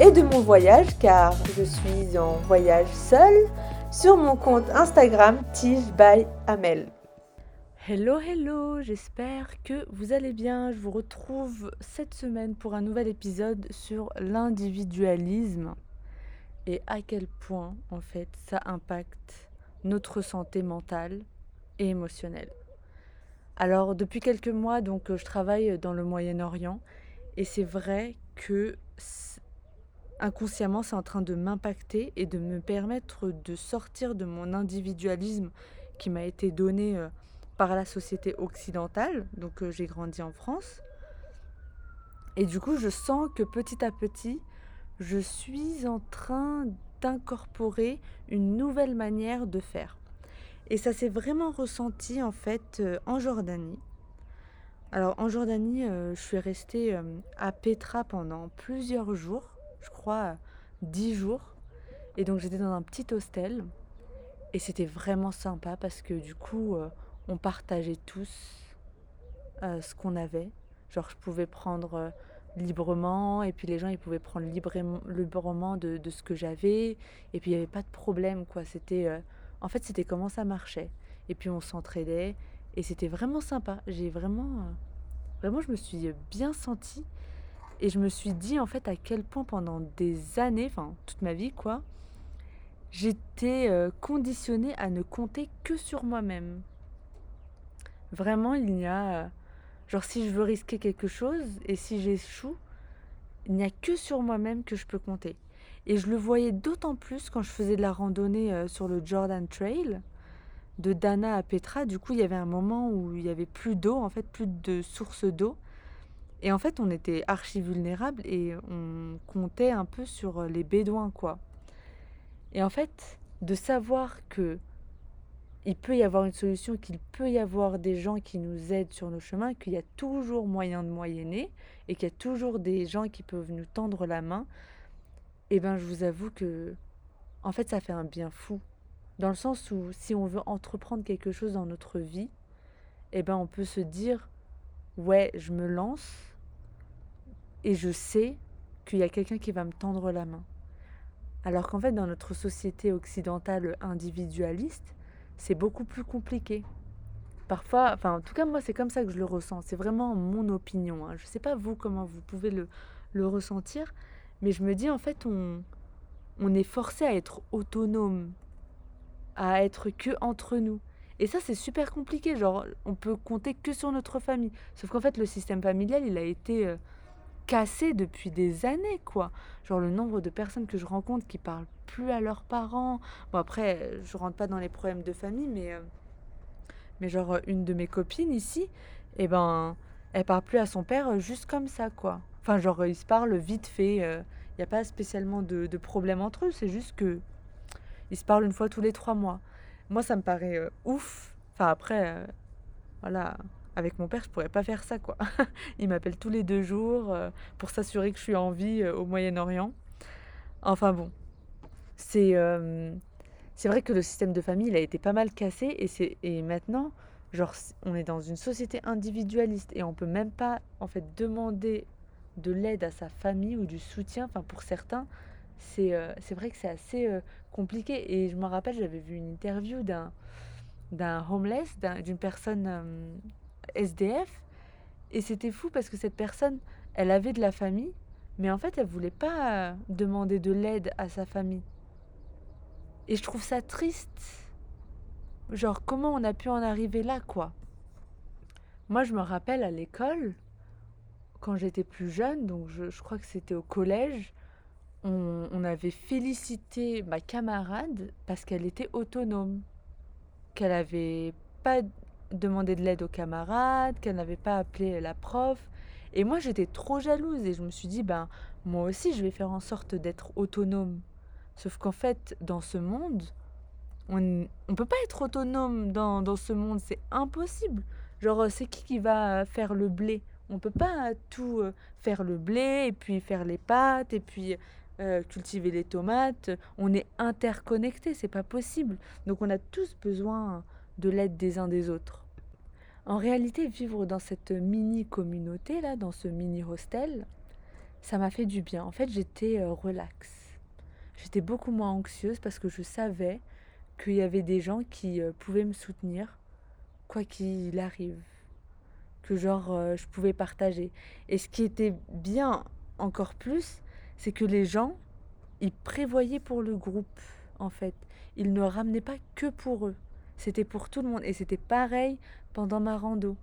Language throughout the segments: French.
et de mon voyage car je suis en voyage seule sur mon compte Instagram Tige by Amel. Hello hello, j'espère que vous allez bien. Je vous retrouve cette semaine pour un nouvel épisode sur l'individualisme et à quel point en fait ça impacte notre santé mentale et émotionnelle. Alors depuis quelques mois donc je travaille dans le Moyen-Orient et c'est vrai que inconsciemment, c'est en train de m'impacter et de me permettre de sortir de mon individualisme qui m'a été donné euh, par la société occidentale. Donc euh, j'ai grandi en France. Et du coup, je sens que petit à petit, je suis en train d'incorporer une nouvelle manière de faire. Et ça s'est vraiment ressenti en fait euh, en Jordanie. Alors en Jordanie, je suis restée à Petra pendant plusieurs jours je crois, dix jours. Et donc j'étais dans un petit hostel. Et c'était vraiment sympa parce que du coup, euh, on partageait tous euh, ce qu'on avait. Genre, je pouvais prendre euh, librement et puis les gens, ils pouvaient prendre librement, de, de, ce que j'avais. Et puis, il n'y avait pas de problème, quoi. C'était... en fait, c'était comment ça marchait. Et puis, on s'entraidait. Et c'était vraiment sympa. J'ai vraiment... vraiment, je me suis bien sentie. Et je me suis dit en fait à quel point pendant des années, enfin toute ma vie quoi, j'étais euh, conditionnée à ne compter que sur moi-même. Vraiment, il n'y a... Euh, genre si je veux risquer quelque chose et si j'échoue, il n'y a que sur moi-même que je peux compter. Et je le voyais d'autant plus quand je faisais de la randonnée euh, sur le Jordan Trail de Dana à Petra. Du coup, il y avait un moment où il n'y avait plus d'eau, en fait, plus de source d'eau. Et en fait, on était archi vulnérables et on comptait un peu sur les bédouins, quoi. Et en fait, de savoir que il peut y avoir une solution, qu'il peut y avoir des gens qui nous aident sur nos chemins, qu'il y a toujours moyen de moyenner et qu'il y a toujours des gens qui peuvent nous tendre la main, eh ben, je vous avoue que, en fait, ça fait un bien fou. Dans le sens où, si on veut entreprendre quelque chose dans notre vie, eh ben, on peut se dire, ouais, je me lance et je sais qu'il y a quelqu'un qui va me tendre la main. Alors qu'en fait, dans notre société occidentale individualiste, c'est beaucoup plus compliqué. Parfois, enfin, en tout cas, moi, c'est comme ça que je le ressens. C'est vraiment mon opinion. Hein. Je ne sais pas vous comment vous pouvez le, le ressentir, mais je me dis, en fait, on, on est forcé à être autonome, à être que entre nous. Et ça, c'est super compliqué. Genre, on peut compter que sur notre famille. Sauf qu'en fait, le système familial, il a été euh, cassé depuis des années, quoi. Genre, le nombre de personnes que je rencontre qui parlent plus à leurs parents. Bon, après, je rentre pas dans les problèmes de famille, mais, euh, mais genre, une de mes copines ici, eh ben, elle parle plus à son père euh, juste comme ça, quoi. Enfin, genre, ils se parlent vite fait. Il n'y a pas spécialement de, de problème entre eux. C'est juste que ils se parlent une fois tous les trois mois. Moi, ça me paraît euh, ouf. Enfin, après, euh, voilà, avec mon père, je pourrais pas faire ça, quoi. Il m'appelle tous les deux jours euh, pour s'assurer que je suis en vie au Moyen-Orient. Enfin bon, c'est c'est vrai que le système de famille, il a été pas mal cassé et, c'est, et maintenant, genre, on est dans une société individualiste et on peut même pas, en fait, demander de l'aide à sa famille ou du soutien, enfin, pour certains, c'est c'est vrai que c'est assez compliqué. Et je me rappelle, j'avais vu une interview d'un homeless, d'une personne SDF. Et c'était fou parce que cette personne, elle avait de la famille, mais en fait, elle voulait pas demander de l'aide à sa famille. Et je trouve ça triste. Genre, comment on a pu en arriver là, quoi? Moi, je me rappelle à l'école, quand j'étais plus jeune, donc je, je crois que c'était au collège, on, avait félicité ma camarade parce qu'elle était autonome, qu'elle n'avait pas demandé de l'aide aux camarades, qu'elle n'avait pas appelé la prof. Et moi, j'étais trop jalouse et je me suis dit, ben, moi aussi, je vais faire en sorte d'être autonome. Sauf qu'en fait, dans ce monde, on ne peut pas être autonome dans, dans ce monde, c'est impossible. Genre, c'est qui qui va faire le blé? On peut pas tout euh, faire le blé et puis faire les pâtes et puis euh, cultiver les tomates. On est interconnectés, c'est pas possible. Donc on a tous besoin de l'aide des uns des autres. En réalité, vivre dans cette mini communauté là, dans ce mini hostel, ça m'a fait du bien. En fait, j'étais euh, relax. J'étais beaucoup moins anxieuse parce que je savais qu'il y avait des gens qui euh, pouvaient me soutenir quoi qu'il arrive. Que genre euh, je pouvais partager. Et ce qui était bien encore plus, c'est que les gens, ils prévoyaient pour le groupe en fait. Ils ne ramenaient pas que pour eux. C'était pour tout le monde. Et c'était pareil pendant ma rando.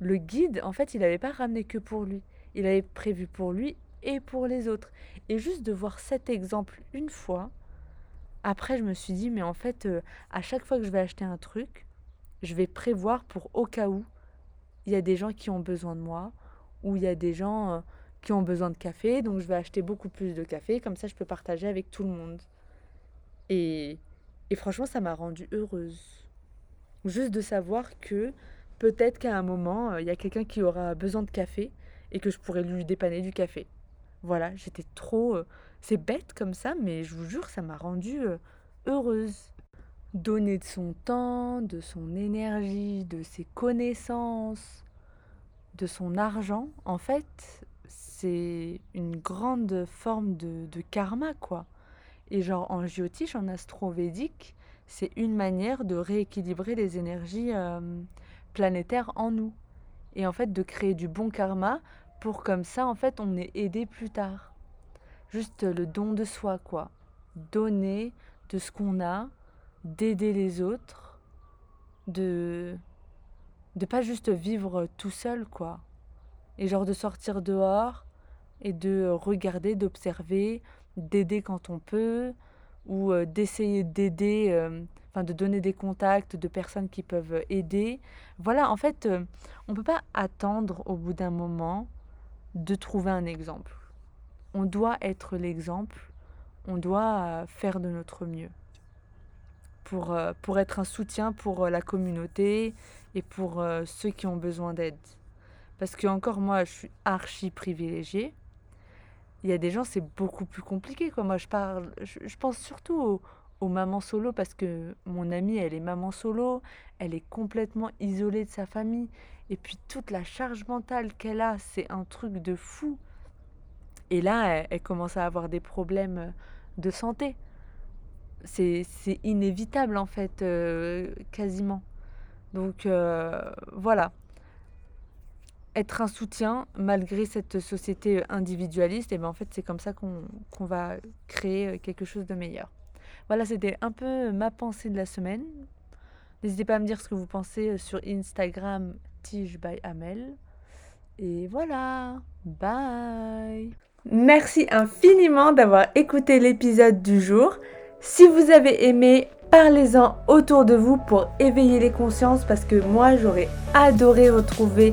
Le guide, en fait, il n'avait pas ramené que pour lui. Il avait prévu pour lui et pour les autres. Et juste de voir cet exemple une fois, après, je me suis dit, mais en fait, euh, à chaque fois que je vais acheter un truc, je vais prévoir pour au cas où il y a des gens qui ont besoin de moi, ou il y a des gens euh, qui ont besoin de café, donc je vais acheter beaucoup plus de café, comme ça je peux partager avec tout le monde. Et, et franchement, ça m'a rendue heureuse. Juste de savoir que peut-être qu'à un moment, euh, il y a quelqu'un qui aura besoin de café et que je pourrais lui dépanner du café. Voilà, j'étais trop... Euh, c'est bête comme ça, mais je vous jure, ça m'a rendue euh, heureuse. Donner de son temps, de son énergie, de ses connaissances, de son argent, en fait, c'est une grande forme de, karma, quoi. Et genre en géotiche, en astrovédique, c'est une manière de rééquilibrer les énergies euh, planétaires en nous. Et en fait, de créer du bon karma pour comme ça, en fait, on est aidé plus tard. Juste le don de soi, quoi. Donner de ce qu'on a, d'aider les autres, de de pas juste vivre tout seul, quoi. Et genre de sortir dehors et de regarder, d'observer, d'aider quand on peut, ou euh, d'essayer d'aider, euh, de donner des contacts de personnes qui peuvent aider. Voilà, en fait, euh, on ne peut pas attendre au bout d'un moment de trouver un exemple. On doit être l'exemple, on doit faire de notre mieux pour, euh, pour être un soutien pour euh, la communauté et pour euh, ceux qui ont besoin d'aide. Parce que encore moi, je suis archi privilégiée. Il y a des gens, c'est beaucoup plus compliqué. Moi, je, parle, je, pense surtout aux, aux, mamans solo parce que mon amie, elle est maman solo. Elle est complètement isolée de sa famille. Et puis toute la charge mentale qu'elle a, c'est un truc de fou. Et là, elle, commence à avoir des problèmes de santé. C'est inévitable en fait, euh, quasiment. Donc euh, voilà. Être un soutien malgré cette société individualiste, et bien en fait c'est comme ça qu'on va créer quelque chose de meilleur. Voilà, c'était un peu ma pensée de la semaine. N'hésitez pas à me dire ce que vous pensez sur Instagram Tige by Amel. Et voilà, bye Merci infiniment d'avoir écouté l'épisode du jour. Si vous avez aimé, parlez-en autour de vous pour éveiller les consciences parce que moi j'aurais adoré retrouver